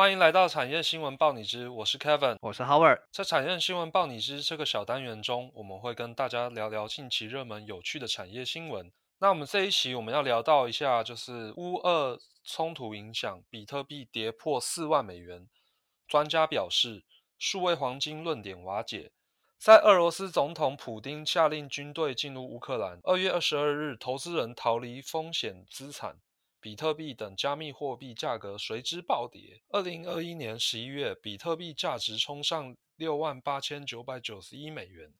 欢迎来到产业新闻报你知，我是 Kevin，我是 Howard。在产业新闻报你知这个小单元中，我们会跟大家聊聊近期热门有趣的产业新闻。那我们这一期我们要聊到一下，就是乌俄冲突影响比特币跌破四万美元，专家表示数位黄金论点瓦解。在俄罗斯总统普丁下令军队进入乌克兰，二月二十二日，投资人逃离风险资产，比特币等加密货币价格随之暴跌。二零二一年十一月，比特币价值冲上六万八千九百九十一美元，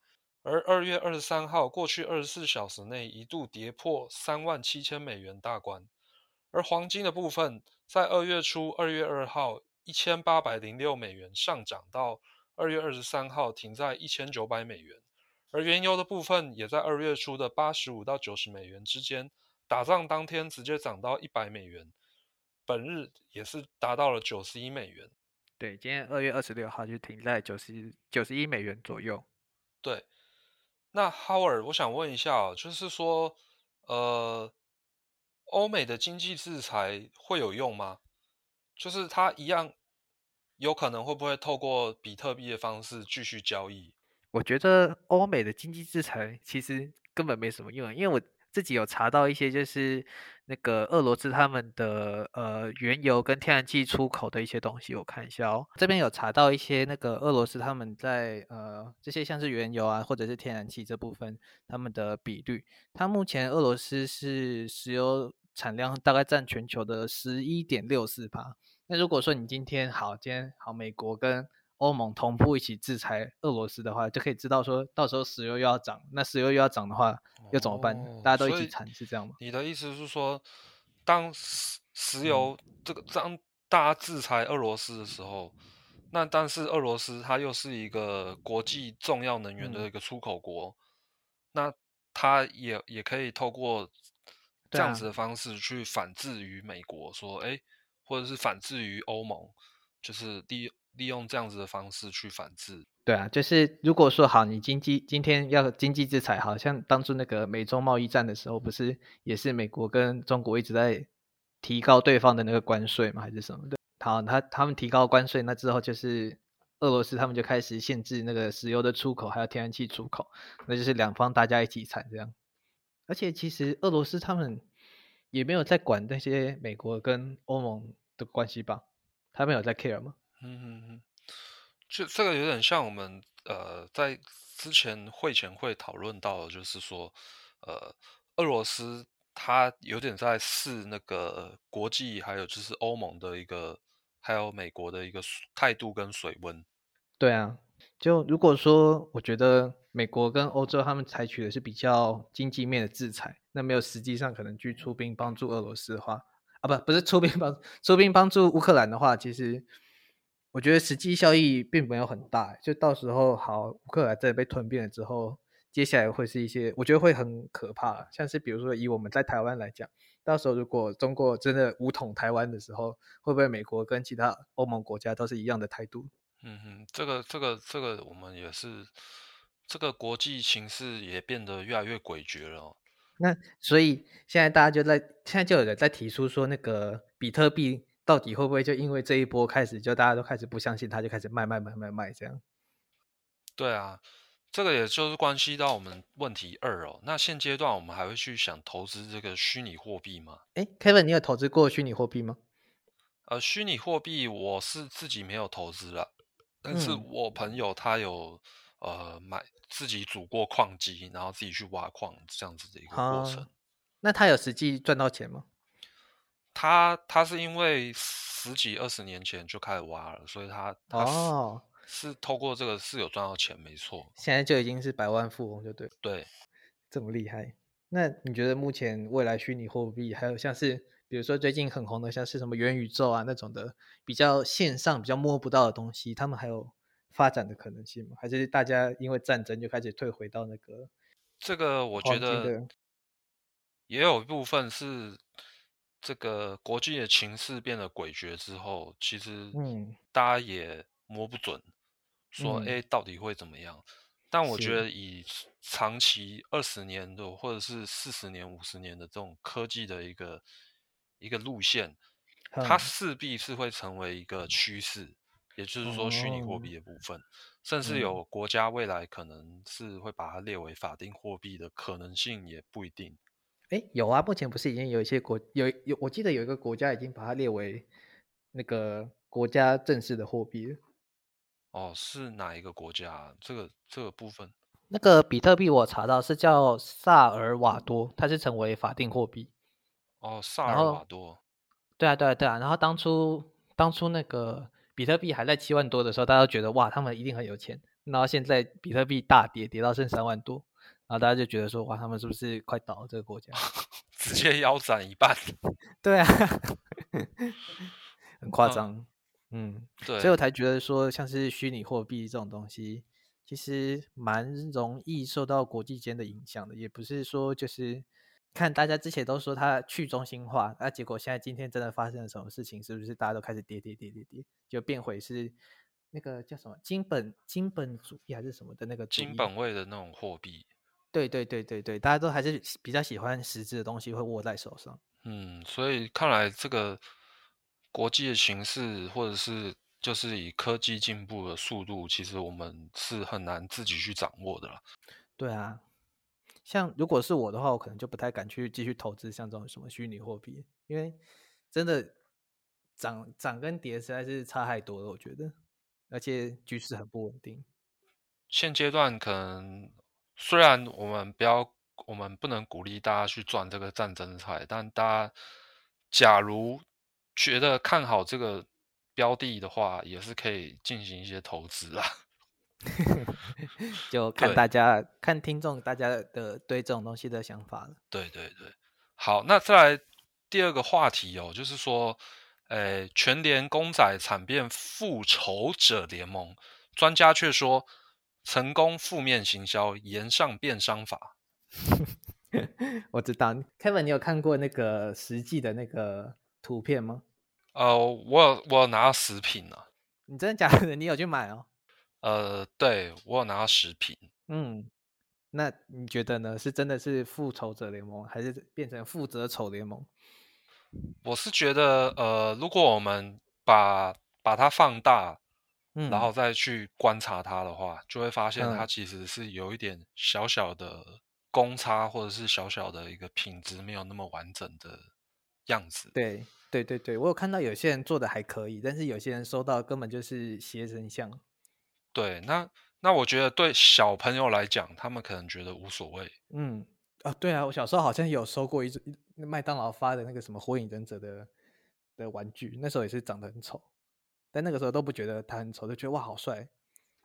而二月二十三号，过去二十四小时内一度跌破三万七千美元大关。而黄金的部分，在二月初，二月二号一千八百零六美元上涨到。二月二十三号停在一千九百美元，而原油的部分也在二月初的八十五到九十美元之间，打仗当天直接涨到一百美元，本日也是达到了九十一美元。对，今天二月二十六号就停在九十九十一美元左右。对，那 Howard，我想问一下，就是说，呃，欧美的经济制裁会有用吗？就是它一样。有可能会不会透过比特币的方式继续交易？我觉得欧美的经济制裁其实根本没什么用，因为我自己有查到一些，就是那个俄罗斯他们的呃原油跟天然气出口的一些东西，我看一下哦。这边有查到一些那个俄罗斯他们在呃这些像是原油啊或者是天然气这部分他们的比率，它目前俄罗斯是石油产量大概占全球的十一点六四帕。那如果说你今天好，今天好，美国跟欧盟同步一起制裁俄罗斯的话，就可以知道说到时候石油又要涨，那石油又要涨的话，又怎么办？大家都一起惨，是这样吗？你的意思是说，当石石油这个当大家制裁俄罗斯的时候，那但是俄罗斯它又是一个国际重要能源的一个出口国，那它也也可以透过这样子的方式去反制于美国，说，哎。或者是反制于欧盟，就是利利用这样子的方式去反制。对啊，就是如果说好，你经济今天要经济制裁，好像当初那个美中贸易战的时候，不是也是美国跟中国一直在提高对方的那个关税吗？还是什么的？好，他他们提高关税，那之后就是俄罗斯他们就开始限制那个石油的出口，还有天然气出口，那就是两方大家一起惨这样。而且其实俄罗斯他们也没有在管那些美国跟欧盟。的关系吧，他们有在 care 吗？嗯嗯嗯，就这个有点像我们呃在之前会前会讨论到，的，就是说呃俄罗斯它有点在试那个国际，还有就是欧盟的一个，还有美国的一个态度跟水温。对啊，就如果说我觉得美国跟欧洲他们采取的是比较经济面的制裁，那没有实际上可能去出兵帮助俄罗斯的话。啊，不，不是出兵帮出兵帮助乌克兰的话，其实我觉得实际效益并没有很大。就到时候好，乌克兰真的被吞并了之后，接下来会是一些，我觉得会很可怕。像是比如说以我们在台湾来讲，到时候如果中国真的武统台湾的时候，会不会美国跟其他欧盟国家都是一样的态度？嗯哼，这个这个这个，我们也是，这个国际形势也变得越来越诡谲了。那所以现在大家就在现在就有人在提出说，那个比特币到底会不会就因为这一波开始，就大家都开始不相信他，就开始卖卖卖卖卖这样？对啊，这个也就是关系到我们问题二哦。那现阶段我们还会去想投资这个虚拟货币吗？哎，Kevin，你有投资过虚拟货币吗？呃，虚拟货币我是自己没有投资了，但是我朋友他有。呃，买自己组过矿机，然后自己去挖矿，这样子的一个过程。那他有实际赚到钱吗？他他是因为十几二十年前就开始挖了，所以他哦是透过这个是有赚到钱，没错。现在就已经是百万富翁，就对对，这么厉害。那你觉得目前未来虚拟货币，还有像是比如说最近很红的，像是什么元宇宙啊那种的，比较线上、比较摸不到的东西，他们还有？发展的可能性吗？还是大家因为战争就开始退回到那个？这个我觉得也有一部分是这个国际的情势变得诡谲之后，其实嗯，大家也摸不准，说哎到底会怎么样？但我觉得以长期二十年的或者是四十年、五十年的这种科技的一个一个路线，它哼势必是会成为一个趋势，也就是说虚拟货哦。币的部分，甚至嗯。有国家未来可能是会把它列为法定货币的可能性也不一定。哎，有啊，目前不是已经有一些国有有，我记得有一个国家已经把它列为那个国家正式的货币了。哦，是哪一个国家啊？这个这个部分那个比特币我查到是叫萨尔瓦多，它是成为法定货币。哦，萨尔瓦多。对啊，对啊，对啊。然后当初当初那个比特币还在七万多的时候，大家都觉得哇，他们一定很有钱。然后现在比特币大跌，跌到剩三万多，然后大家就觉得说哇，他们是不是快倒了这个国家？直接腰斩一半。对啊，很夸嗯张。嗯，对，所以我才觉得说，像是虚拟货币这种东西，其实蛮容易受到国际间的影响的，也不是说就是看大家之前都说它去中心化，那、结果现在今天真的发生了什么事情，是不是大家都开始跌跌跌跌跌，就变回是那个叫什么金本金本主义还是什么的那个金本位的那种货币。对对对对对，大家都还是比较喜欢实质的东西会握在手上。嗯，所以看来这个国际的形势，或者是就是以科技进步的速度，其实我们是很难自己去掌握的啦。对啊，像如果是我的话，我可能就不太敢去继续投资像这种什么虚拟货币，因为真的涨涨跟跌实在是差太多了，我觉得，而且局势很不稳定。现阶段可能虽然我们不要，我们不能鼓励大家去赚这个战争菜，但大家假如觉得看好这个标的的话，也是可以进行一些投资啊。就 看大家看听众大家的对这种东西的想法了。对对对，好，那再来第二个话题哦，就是说，呃，全联公仔惨变复仇者联盟，专家却说成功负面行销，延上变商法。我知道，Kevin，你有看过那个实际的那个图片吗？呃，我有我有拿到食品啊，你真的假的？你有去买哦？呃，对我有拿到食品。嗯，那你觉得呢？是真的是复仇者联盟，还是变成负责丑联盟？我是觉得，呃，如果我们把把它放大，嗯，然后再去观察它的话，就会发现它嗯其实是有一点小小的公差，或者是小小的一个品质没有那么完整的样子。对对对对，我有看到有些人做的还可以，但是有些人收到根本就是邪神像。对，那那我觉得对小朋友来讲，他们可能觉得无所谓。嗯，啊，对啊，我小时候好像有收过一只一麦当劳发的那个什么火影忍者的的玩具，那时候也是长得很丑，但那个时候都不觉得他很丑，就觉得哇好帅。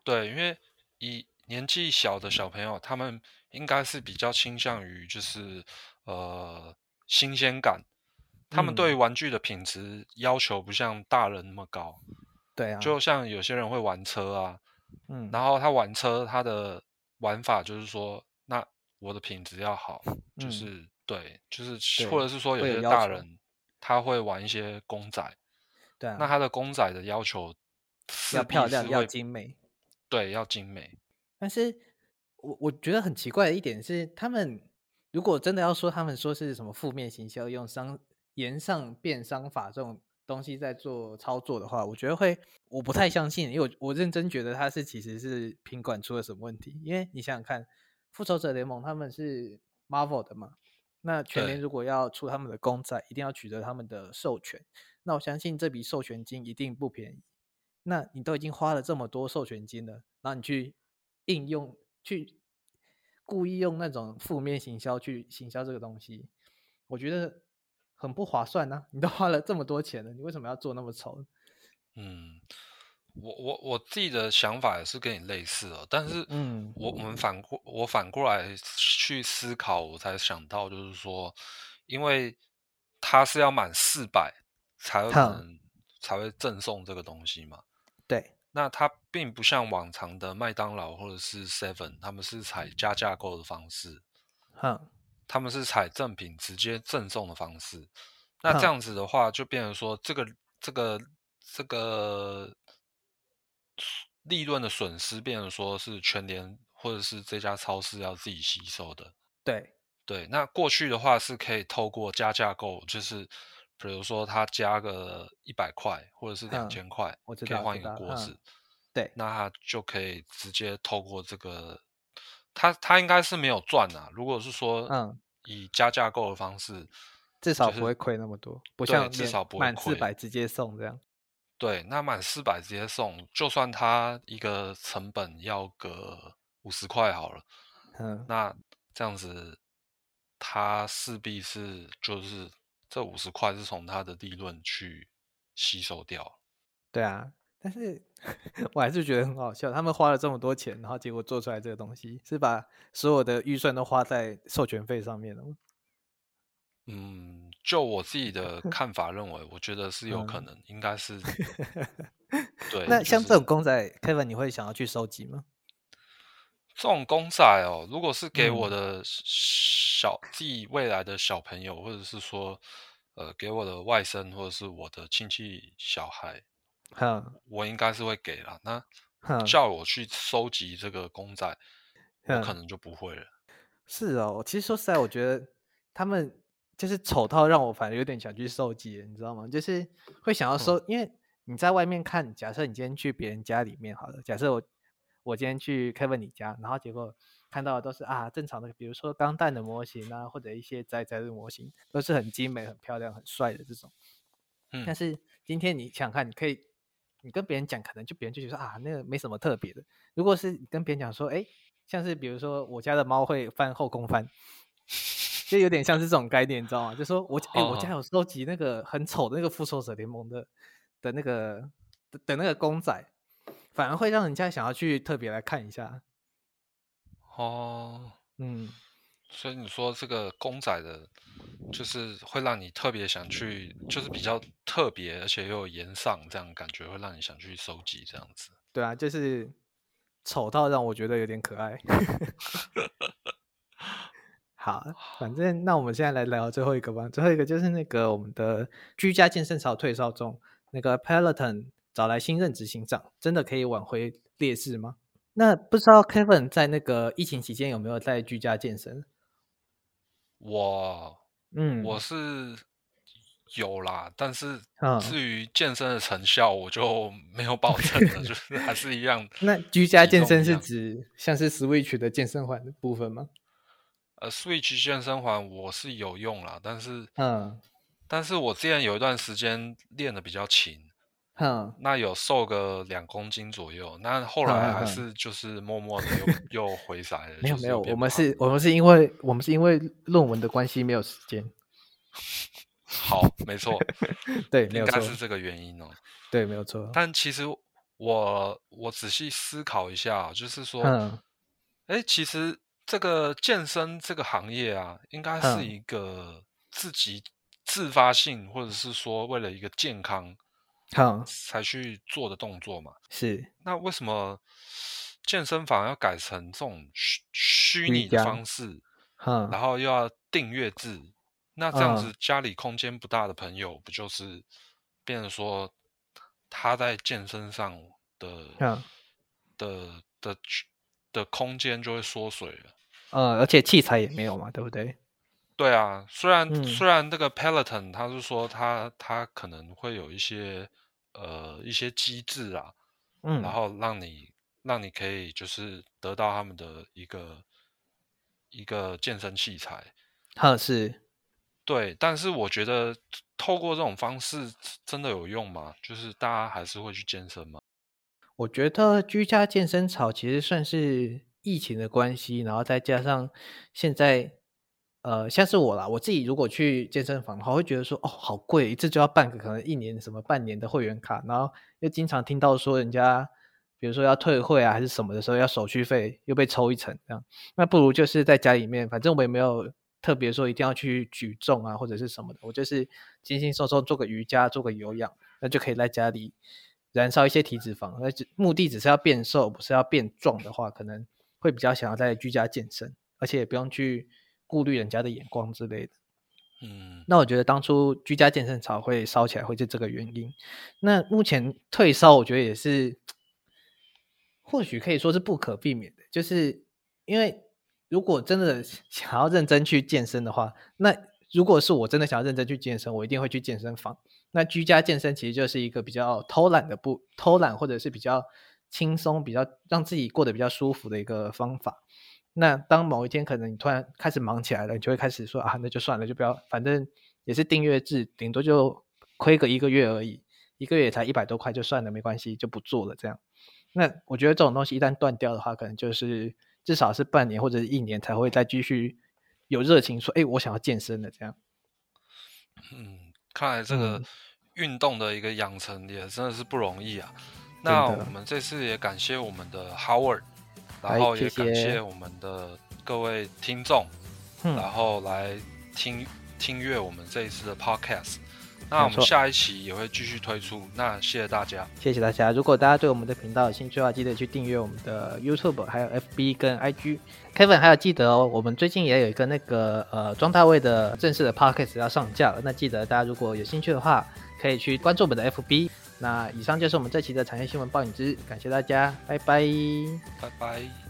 对，因为以年纪小的小朋友，他们应该是比较倾向于就是呃新鲜感，他们对玩具的品质要求不像大人那么高。对啊，就像有些人会玩车啊，嗯，然后他玩车，他的玩法就是说，那我的品质要好，就嗯。是对，就是或者是说有些大人他会玩一些公仔，对啊，那他的公仔的要求要漂亮要精美。对，要精美。但是我我觉得很奇怪的一点是，他们如果真的要说他们说是什么负面行销，用商言上变商法这种东西在做操作的话，我觉得会我不太相信，因为我我认真觉得他是其实是品管出了什么问题。因为你想想看，复仇者联盟他们是 Marvel 的嘛，那全联如果要出他们的公仔，一定要取得他们的授权，那我相信这笔授权金一定不便宜。那你都已经花了这么多授权金了，然后你去应用去故意用那种负面行销去行销这个东西，我觉得很不划算呐、你都花了这么多钱了，你为什么要做那么丑？嗯，我我我自己的想法也是跟你类似哦，但是嗯我我们反过我反过来去思考，我才想到就是说，因为他是要满四百才有可能才会赠送这个东西嘛。对，那它并不像往常的麦当劳或者是 Seven，他们是采加价购的方式，哼，他们是采赠品直接赠送的方式。那这哼样子的话，就变成说这个这个这个利润的损失，变成说是全联或者是这家超市要自己吸收的。对，对，那过去的话是可以透过加价购，就是比如说他加个一百块或者是两嗯千块，我知可以换一个锅子，对，那他就可以直接透过这个，他他应该是没有赚啊。如果是说嗯以加价购的方式，就是至少不会亏那么多，不像至少不会满四亏百直接送这样。对，那满四百直接送，就算他一个成本要个五十块好了，嗯，那这样子，他势必是就是这五十块是从他的利润去吸收掉。对啊，但是 我还是觉得很好笑，他们花了这么多钱，然后结果做出来这个东西，是把所有的预算都花在授权费上面了吗？嗯，就我自己的 看法认为，我觉得是有可嗯能，应该是 对。那像这种公仔，Kevin 你会想要去收集吗？这种公仔哦，如果是给我嗯的小自己未来的小朋友，或者是说呃给我的外甥或者是我的亲戚小孩，哼我应该是会给啦。那哼叫我去收集这个公仔，我可嗯能就不会了。是哦，其实说实在，我觉得他们就是丑到让我反而有点想去收集，你知道吗？就是会想要收，因为你在外面看，假设你今天去别人家里面好了，假设我我今天去 Kevin 你家，然后结果看到的都是啊正常的，比如说钢弹的模型啊，或者一些宅宅的模型，都是很精美、很漂亮、很帅的这种。但嗯，是今天你想想看，你可以，你跟别人讲，可能就别人就觉得啊，那个没什么特别的。如果是你跟别人讲说，哎，像是比如说我家的猫会翻后空翻，就有点像是这种概念，你知道吗？就说我哎，我家哦有收集那个很丑的那个复仇者联盟的的那个的的那个公仔，反而会让人家想要去特别来看一下。哦，嗯，所以你说这个公仔的，就是会让你特别想去，就是比较特别，而且又有颜上，这样感觉会让你想去收集这样子。对啊，就是丑到让我觉得有点可爱。好，反正那我们现在来聊最后一个吧。最后一个就是那个我们的居家健身潮退烧中，那个 Peloton 找来新任执行长，真的可以挽回劣势吗？那不知道 Kevin 在那个疫情期间有没有在居家健身？我嗯，我是有啦，但是嗯至于健身的成效，我就没有保证了，就是还是一样。那居家健身是指像是 Switch 的健身环的部分吗？呃，Switch 健身环我是有用啦，但是嗯但是我之前有一段时间练的比较勤，哼，那有瘦个两公斤左右，那后嗯来还是就是默默的又又回来了。没有没有，我们是我们是因为我们是因为论文的关系没有时间。好，没错，对，应该是这个原因哦。对，没有错。但其实我我仔细思考一下，就是说，嗯哎，其实这个健身这个行业啊，应该是嗯一个自己自发性，或者是说为了一个健康好，才去做的动作嘛。是，那为什么健身房要改成这种虚虚拟的方式，嗯然后又要订阅制？那这样嗯子家里空间不大的朋友，不就是变成说他在健身上的、嗯的的的空间就会缩水了？呃，而且器材也没有嘛，对不对？对啊，虽然、嗯虽然这个 Peloton 他是说他他可能会有一些呃一些机制啊，嗯，然后让你让你可以就是得到他们的一个一个健身器材，哈是，对，但是我觉得透过这种方式真的有用吗？就是大家还是会去健身吗？我觉得居家健身潮其实算是疫情的关系，然后再加上现在，呃，像是我啦，我自己如果去健身房的话，会觉得说，哦，好贵，一次就要办个可能一年什么半年的会员卡，然后又经常听到说人家，比如说要退会啊还是什么的时候要手续费又被抽一层这样，那不如就是在家里面，反正我也没有特别说一定要去举重啊或者是什么的，我就是轻轻松松做个瑜伽，做个有氧，那就可以在家里燃烧一些体脂肪，那目的只是要变瘦，不是要变壮的话，可能会比较想要在居家健身，而且也不用去顾虑人家的眼光之类的。嗯，那我觉得当初居家健身潮会烧起来，会是这个原因。那目前退烧，我觉得也是，或许可以说是不可避免的，就是因为如果真的 想要认真去健身的话，那如果是我真的想要认真去健身，我一定会去健身房。那居家健身其实就是一个比较偷懒的不偷懒，或者是比较轻松、比较让自己过得比较舒服的一个方法。那当某一天可能你突然开始忙起来了，你就会开始说啊，那就算了，就不要，反正也是订阅制，顶多就亏个一个月而已，一个月才一百多块，就算了，没关系，就不做了。这样，那我觉得这种东西一旦断掉的话，可能就是至少是半年或者是一年才会再继续有热情说，哎，我想要健身的这样。嗯，看来这个运动的一个养成也真的是不容易啊。那我们这次也感谢我们的 Howard。然后也感谢我们的各位听众，然后来听听阅我们这一次的 podcast。那我们下一期也会继续推出。那谢谢大家，谢谢大家。如果大家对我们的频道有兴趣的话，记得去订阅我们的 YouTube，还有 FB 跟 IG。Kevin 还要记得哦，我们最近也有一个那个呃庄大卫的正式的 podcast 要上架了。那记得大家如果有兴趣的话，可以去关注我们的 FB。那以上就是我们这期的产业新闻报影之，感谢大家，拜拜，拜拜。